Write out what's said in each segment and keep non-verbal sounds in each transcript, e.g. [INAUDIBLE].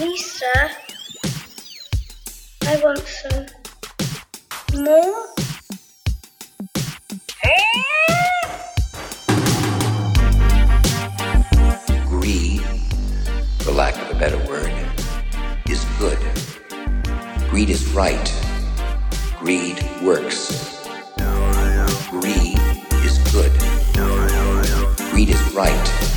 Lisa, I want some more. Greed, for lack of a better word, is good. Greed is right. Greed works. Greed is good. Greed is right.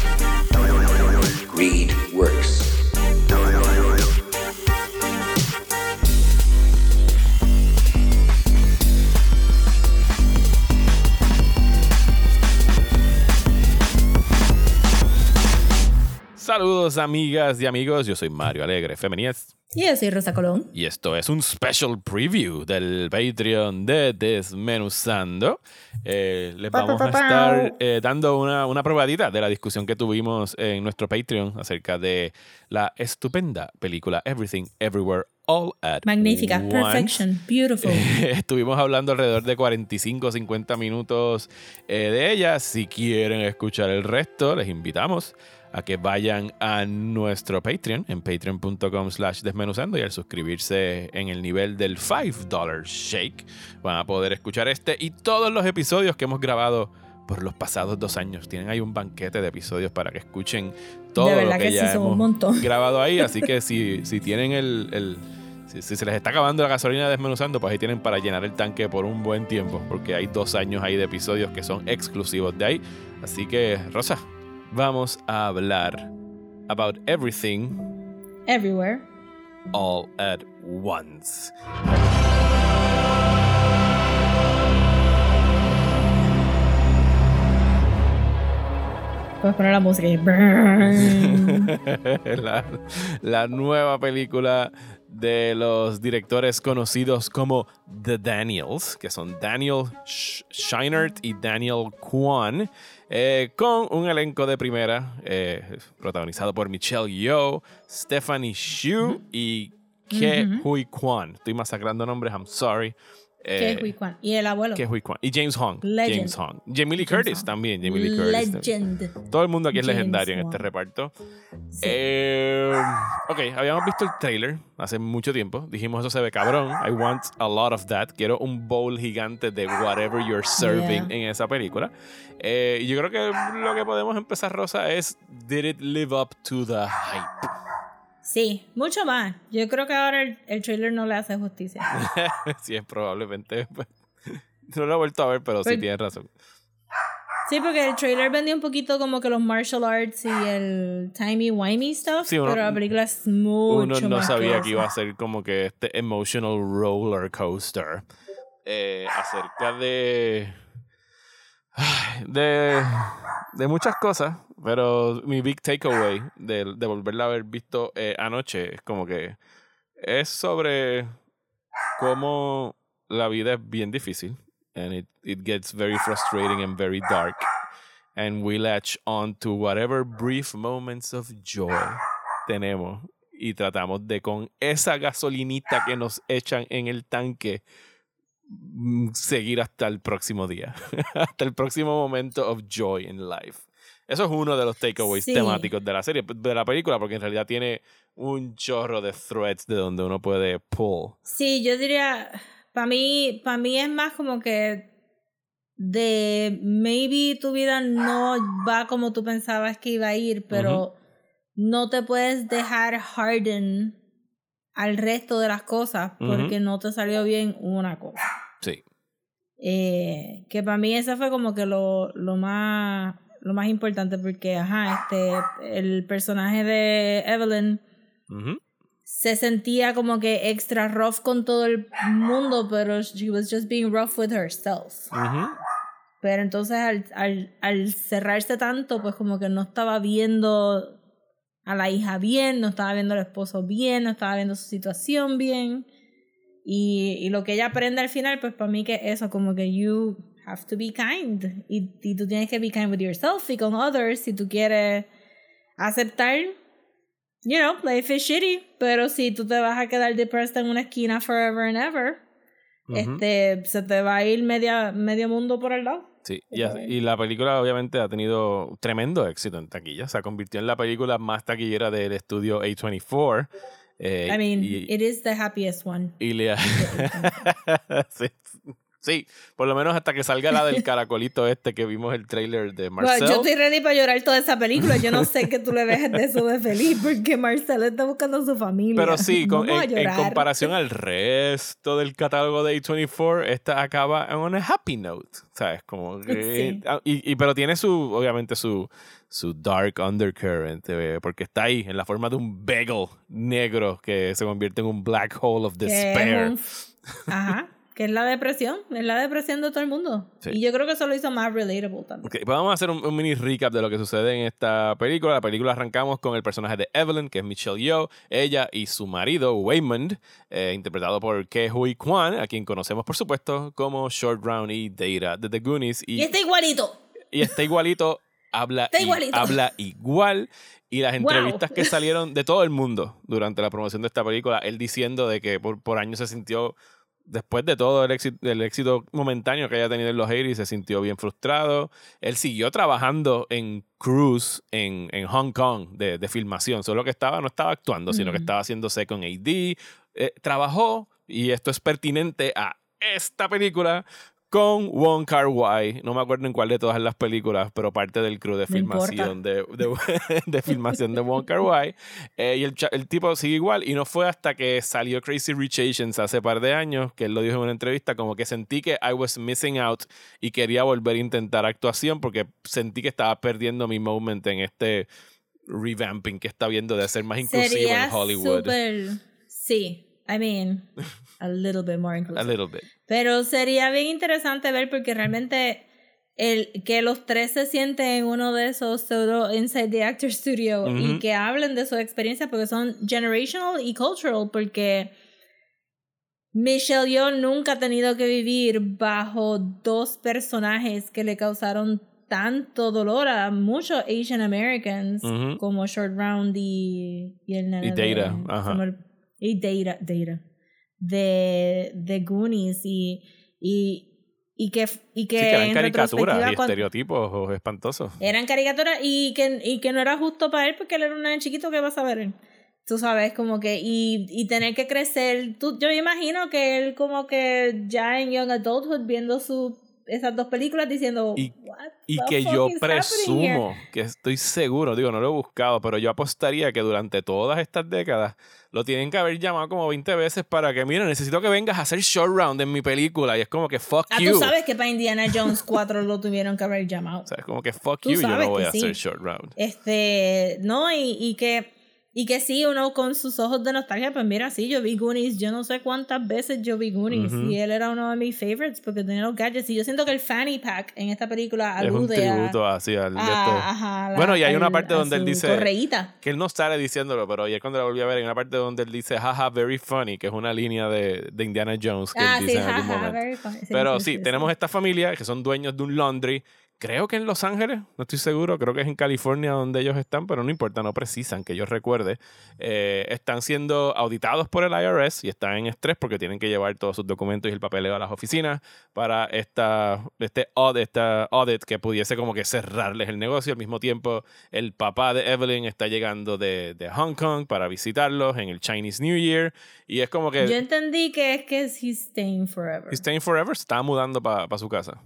Saludos amigas y amigos, yo soy Mario Alegre Femenías Y yo soy Rosa Colón. y esto es un special preview del Patreon de Desmenuzando. Eh, les vamos a estar eh, dando una, una probadita de la discusión que tuvimos en nuestro Patreon acerca de la estupenda película Everything Everywhere All at Magnífica. Once. Perfection. Beautiful. [LAUGHS] Estuvimos hablando alrededor de 45 o 50 minutos eh, de ella. Si quieren escuchar el resto, les invitamos a que vayan a nuestro Patreon en patreon.com slash desmenuzando y al suscribirse en el nivel del $5 shake van a poder escuchar este y todos los episodios que hemos grabado por los pasados dos años. Tienen ahí un banquete de episodios para que escuchen todo De lo que, que ya hemos [LAUGHS] grabado ahí. Así que si, si tienen el, el- si, si se les está acabando la gasolina desmenuzando, pues ahí tienen para llenar el tanque por un buen tiempo, porque hay dos años ahí de episodios que son exclusivos de ahí. Así que, Rosa, vamos a hablar about everything Everywhere. all at once. Puedes poner la música y [LAUGHS] [LAUGHS] la nueva película de los directores conocidos como The Daniels, que son Daniel Scheinert y Daniel Kwan, eh, con un elenco de primera eh, protagonizado por Michelle Yeoh, Stephanie Xu y Ke Hui Kwan. Estoy masacrando nombres, I'm sorry. ¿Qué Eh, es Hui Kwan? Y el abuelo. Ke Hui Kwan. Y James Hong. Legend. James Hong. Jamie Lee Curtis también. Jamie Lee Curtis. Legend. Todo el mundo aquí es James legendario en este reparto. Sí. Eh, ok, habíamos visto el trailer hace mucho tiempo. Dijimos, eso se ve cabrón. I want a lot of that. Quiero un bowl gigante de whatever you're serving Yeah. en esa película. Eh, yo creo que lo que podemos empezar, Rosa, es Did it live up to the hype? Sí, mucho más. Yo creo que ahora el, el trailer no le hace justicia. [LAUGHS] sí, es probablemente. [LAUGHS] No lo he vuelto a ver, pero sí Pues- tienes razón. Sí, porque el trailer vendía un poquito como que los martial arts y el timey-wimey stuff, Sí, uno- pero la película es mucho Uno no más sabía que que iba a ser como que este emotional roller coaster eh, acerca de, [SIGHS] de de muchas cosas, pero mi big takeaway de, de volverla a haber visto eh, anoche es como que es sobre cómo la vida es bien difícil and it, it gets very frustrating and very dark and we latch on to whatever brief moments of joy tenemos y tratamos de con esa gasolinita que nos echan en el tanque mm, seguir hasta el próximo día, [LAUGHS] hasta el próximo momento of joy in life. Eso es uno de los takeaways Sí. temáticos de la serie, de la película, porque en realidad tiene un chorro de threads de donde uno puede pull. Sí, yo diría, para mí, para mí es más como que de maybe tu vida no va como tú pensabas que iba a ir, pero no te puedes dejar harden al resto de las cosas porque no te salió bien una cosa. Sí. Eh, que para mí ese fue como que lo, lo más lo más importante porque ajá este el personaje de Evelyn se sentía como que extra rough con todo el mundo pero she was just being rough with herself. Ujú. pero entonces al, al, al cerrarse tanto pues como que no estaba viendo a la hija bien no estaba viendo al esposo bien no estaba viendo su situación bien. Y, y lo que ella aprende al final, pues para mí que eso, como que you have to be kind. Y, y tú tienes que be kind with yourself y con others si tú quieres aceptar, you know, life is shitty. Pero si tú te vas a quedar depressed en una esquina forever and ever, Ujú. este, se te va a ir media, medio mundo por el lado. Sí, y, as- y la película obviamente ha tenido tremendo éxito en taquilla. Se convirtió en la película más taquillera del estudio A24. eh, I mean, y, it is the happiest one. y le ha- [LAUGHS] [LAUGHS] sí, sí, por lo menos hasta que salga la del caracolito este que vimos el trailer de Bueno, Marcel. yo estoy ready para llorar toda esa película. Yo no sé que tú le ves de eso de feliz porque Marcel está buscando a su familia. Pero sí, con- en, en comparación al resto del catálogo de A24, esta acaba en una happy note, ¿sabes? Como que- Sí. ah, y, y- pero tiene su, obviamente, su, su dark undercurrent, eh, porque está ahí en la forma de un bagel negro que se convierte en un black hole of despair. Ajá, que es la depresión, es la depresión de todo el mundo. Sí. Y yo creo que eso lo hizo más relatable también. Ok, pues vamos a hacer un, un mini recap de lo que sucede en esta película. La película arrancamos con el personaje de Evelyn, que es Michelle Yeoh, ella y su marido, Waymond, eh, interpretado por Ke Huy Kwan, a quien conocemos, por supuesto, como Short Round y Data de The Goonies. Y, Y está igualito. y está igualito, habla, Está igualito. habla igual. Y las Wow. entrevistas que [LAUGHS] salieron de todo el mundo durante la promoción de esta película, él diciendo de que por, por años se sintió después de todo el éxito, el éxito momentáneo que haya tenido en los 80 se sintió bien frustrado. Él siguió trabajando en Cruise en, en Hong Kong de, de filmación, solo que estaba, no estaba actuando, sino que Ujú. estaba haciendo second AD. Eh, trabajó, y esto es pertinente a esta película, con Wong Kar Wai. No me acuerdo en cuál de todas las películas, pero parte del crew de No filmación de, de, [LAUGHS] de filmación de Wong Kar Wai. Eh, y el, tipo sigue igual. Y no fue hasta que salió Crazy Rich Asians hace par de años, que él lo dijo en una entrevista, como que sentí que I was missing out y quería volver a intentar actuación porque sentí que estaba perdiendo mi moment en este revamping que está viendo de ser más inclusivo Sería en Hollywood. súper... Sí, I mean, a little bit more A inclusive. little bit. Pero sería bien interesante ver porque realmente el que los tres se sienten en uno de esos pseudo Inside the Actor Studio y que hablen de su experiencia porque son generational y cultural porque Michelle Yeoh nunca ha tenido que vivir bajo dos personajes que le causaron tanto dolor a muchos Asian Americans como Short Round y, y el nene Y de- Data, ajá. Y Data, Data de, de Goonies y, y, y que, y que, Sí, que eran caricaturas y estereotipos espantosos. eran caricaturas y que, y que no era justo para él porque él era un nene chiquito que va a saber él. Tú sabes, como que, y, y tener que crecer. Tú, yo me imagino que él como que ya en Young Adulthood viendo su, esas dos películas diciendo, Y- "What Y the que fuck yo is happening here?" presumo, que estoy seguro, digo, no lo he buscado, pero yo apostaría que durante todas estas décadas lo tienen que haber llamado como 20 veces para que, mira, necesito que vengas a hacer short round en mi película. Y es como que fuck Ah, you. tú sabes que para Indiana Jones 4 lo tuvieron que haber llamado. [LAUGHS] O sea, es como que fuck you, yo no voy a sí. hacer short round. Este, no, y, y que y que sí, uno con sus ojos de nostalgia, pues mira, sí, yo vi Goonies, yo no sé cuántas veces yo vi Goonies, Ujú. y él era uno de mis favorites porque tenía los gadgets, y yo siento que el fanny pack en esta película Es un alude a, tributo así al a- esto. ajá, la- Bueno, y hay una parte donde él dice- correíta. Que él no sale diciéndolo, pero ayer cuando la volví a ver, hay una parte donde él dice, jaja, very funny, que es una línea de, de Indiana Jones que Ah, él sí, dice en algún momento. very funny. Sí, Pero sí, sí, tenemos esta familia que son dueños de un laundry. Creo que en Los Ángeles, no estoy seguro, creo que es en California donde ellos están, pero no importa, no precisan que yo recuerde. Eh, están siendo auditados por el IRS y están en estrés porque tienen que llevar todos sus documentos y el papeleo a las oficinas para esta, este audit, esta audit que pudiese como que cerrarles el negocio. Al mismo tiempo, el papá de Evelyn está llegando de, de Hong Kong para visitarlos en el Chinese New Year y es como que Yo entendí que es que he's staying forever. He's staying forever, está mudando para su casa.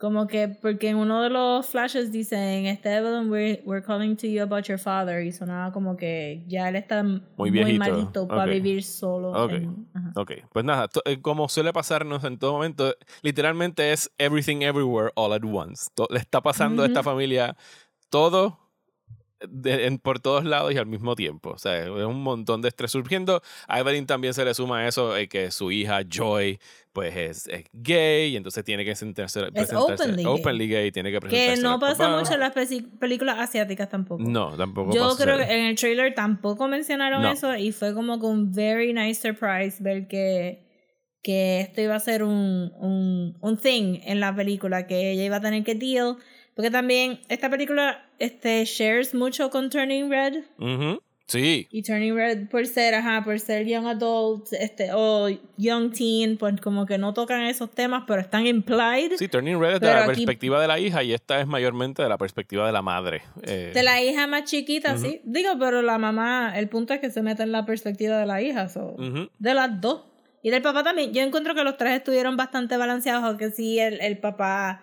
Como que, porque en uno de los flashes dicen, este Evelyn, we're, we're calling to you about your father. Y sonaba como que ya él está muy, viejito. malito para vivir solo. Ok. en- ajá. Ok, pues nada, eh, como suele pasarnos en todo momento, literalmente es everything everywhere all at once. To- le está pasando a esta familia todo de- en- por todos lados y al mismo tiempo. O sea, es un montón de estrés surgiendo. A Evelyn también se le suma eso, eh, que su hija Joy pues es, es gay y entonces tiene que sentarse, presentarse openly openly gay, tiene que presentarse Que no pasa papá. mucho en las películas asiáticas tampoco. No, tampoco Yo pasa. creo que en el trailer tampoco mencionaron No. eso y fue como que un very nice surprise ver que, que esto iba a ser un, un, un thing en la película, que ella iba a tener que deal. Porque también esta película este, shares mucho con Turning Red. Ujú. Sí. Y Turning Red por ser, ajá, por ser young adult, este, o young teen, pues como que no tocan esos temas, pero están implied. Sí, Turning Red es de la aquí- perspectiva de la hija y esta es mayormente de la perspectiva de la madre. Eh, De la hija más chiquita, sí. Digo, pero la mamá, el punto es que se mete en la perspectiva de la hija, so, ujú. de las dos. Y del papá también. Yo encuentro que los tres estuvieron bastante balanceados, aunque sí el, el papá,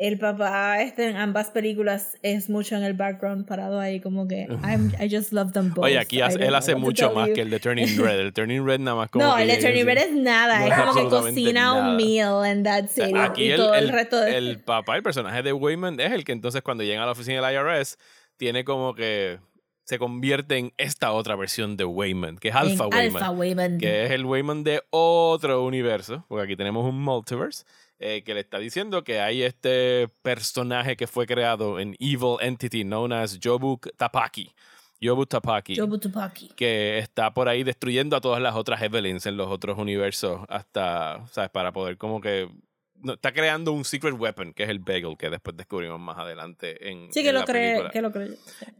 el papá este en ambas películas es mucho en el background parado ahí como que I'm- I just love them both. Oye, aquí hace- él hace mucho más you. que el de Turning [LAUGHS] Red. El Turning Red nada más como No, el de Turning Red es nada, no es es como que cocina nada. un meal and that's it. Aquí y el, todo el, el- resto de... el [LAUGHS] papá, el personaje de Wayman, es el que entonces cuando llega a la oficina del IRS, tiene como que se convierte en esta otra versión de Wayman, que es Alpha Wayman. Alpha Wayman. que es el Wayman de otro universo, porque aquí tenemos un multiverse, eh, que le está diciendo que hay este personaje que fue creado en Evil Entity known as Jobuk Tapaki. Jobuk Tapaki. Jobu Tupaki. que está por ahí destruyendo a todas las otras Evelyns en los otros universos hasta, ¿sabes? Para poder como que... no, está creando un secret weapon, que es el Bagel, que después descubrimos más adelante en, Sí, que en lo la cree, película. que lo cree.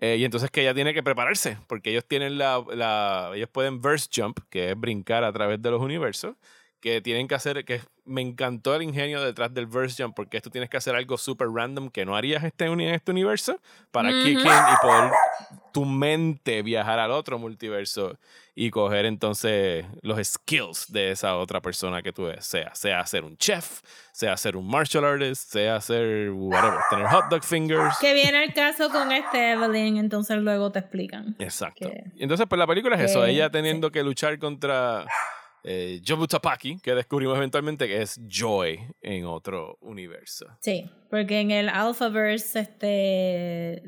Eh, y entonces que ella tiene que prepararse, porque ellos tienen la, la- ellos pueden verse jump, que es brincar a través de los universos, que tienen que hacer, que me encantó el ingenio detrás del verse jump, porque esto tienes que hacer algo super random que no harías este, en este universo, para Ujú. kick in y poder tu mente viajar al otro multiverso y coger entonces los skills de esa otra persona que tú seas, sea ser un chef, sea ser un martial artist, sea ser whatever, tener hot dog fingers. Que viene el caso con este Evelyn, entonces luego te explican. Exacto. que- entonces, pues la película es eso, que- ella teniendo que luchar contra eh, Jobu Tapaki, que descubrimos eventualmente que es Joy en otro universo. Sí, porque en el Alphaverse, este,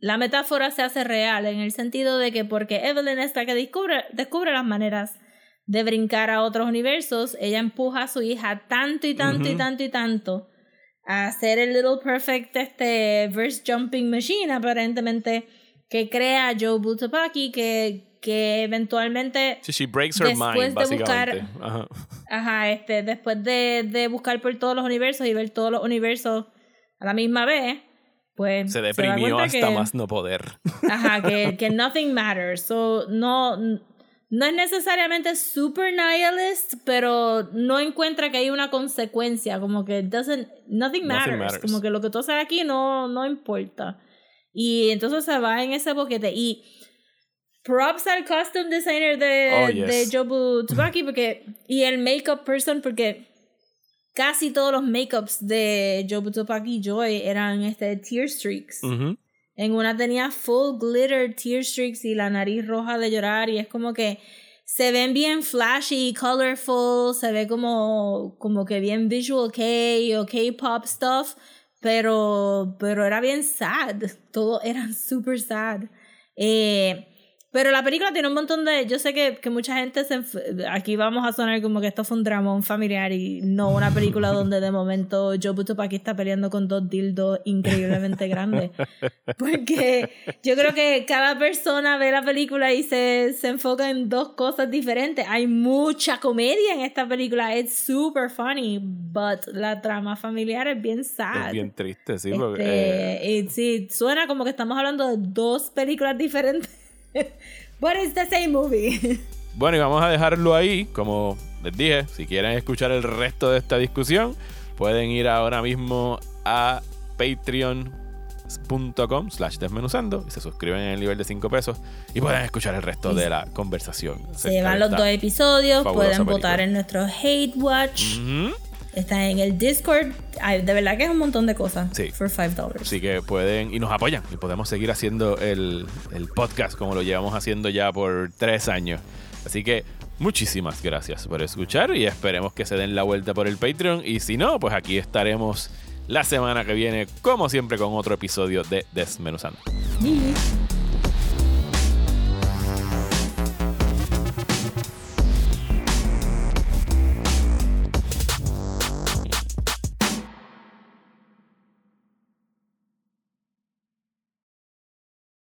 la metáfora se hace real en el sentido de que porque Evelyn es la que descubre, descubre las maneras de brincar a otros universos, ella empuja a su hija tanto y tanto y tanto y tanto a hacer el Little Perfect este verse jumping machine aparentemente que crea Joe Butapaki que, que eventualmente Sí, she breaks her Después mind, de básicamente. buscar- Ajá. Ajá, este, después de, de buscar por todos los universos y ver todos los universos a la misma vez, pues Se deprimió cuenta hasta que, más no poder. Ajá, que, [LAUGHS] que nothing matters. So, no, no es necesariamente super nihilist, pero no encuentra que hay una consecuencia, como que doesn't, nothing matters. matters. Como que lo que tú haces aquí no, no importa. Y entonces se va en ese boquete. Y props al costume designer de, Oh, yes. de Jobu Tsubaki porque, y el makeup person porque casi todos los makeups de Jobu Tsubaki Joy eran este tear streaks. En una tenía full glitter tear streaks y la nariz roja de llorar y es como que se ven bien flashy, colorful, se ve como, como que bien visual K o K-pop stuff, pero, pero era bien sad, [LAUGHS] todo era super sad. Eh, pero la película tiene un montón de. Yo sé que, que mucha gente se. Aquí vamos a sonar como que esto fue un dramón familiar y no una película donde de momento Joe Butopaki está peleando con dos dildos increíblemente grandes. Porque yo creo que cada persona ve la película y se, se enfoca en dos cosas diferentes. Hay mucha comedia en esta película. Es super funny, but la trama familiar es bien sad. Es bien triste, sí, porque... Este, eh, y sí, suena como que estamos hablando de dos películas diferentes. But it's the same movie. [LAUGHS] Bueno, y vamos a dejarlo ahí. Como les dije, si quieren escuchar el resto de esta discusión, pueden ir ahora mismo a patreon.com slash desmenuzando y se suscriben en el nivel de 5 pesos y pueden escuchar el resto de la conversación. Se llevan los dos episodios, pueden votar película. en nuestro Hate Watch. Está en el Discord. Ay, de verdad que es un montón de cosas. Sí. For $5. Así que pueden y nos apoyan y podemos seguir haciendo el, el podcast como lo llevamos haciendo ya por tres años. Así que muchísimas gracias por escuchar y esperemos que se den la vuelta por el Patreon. Y si no, pues aquí estaremos la semana que viene, como siempre, con otro episodio de Desmenuzando. Sí.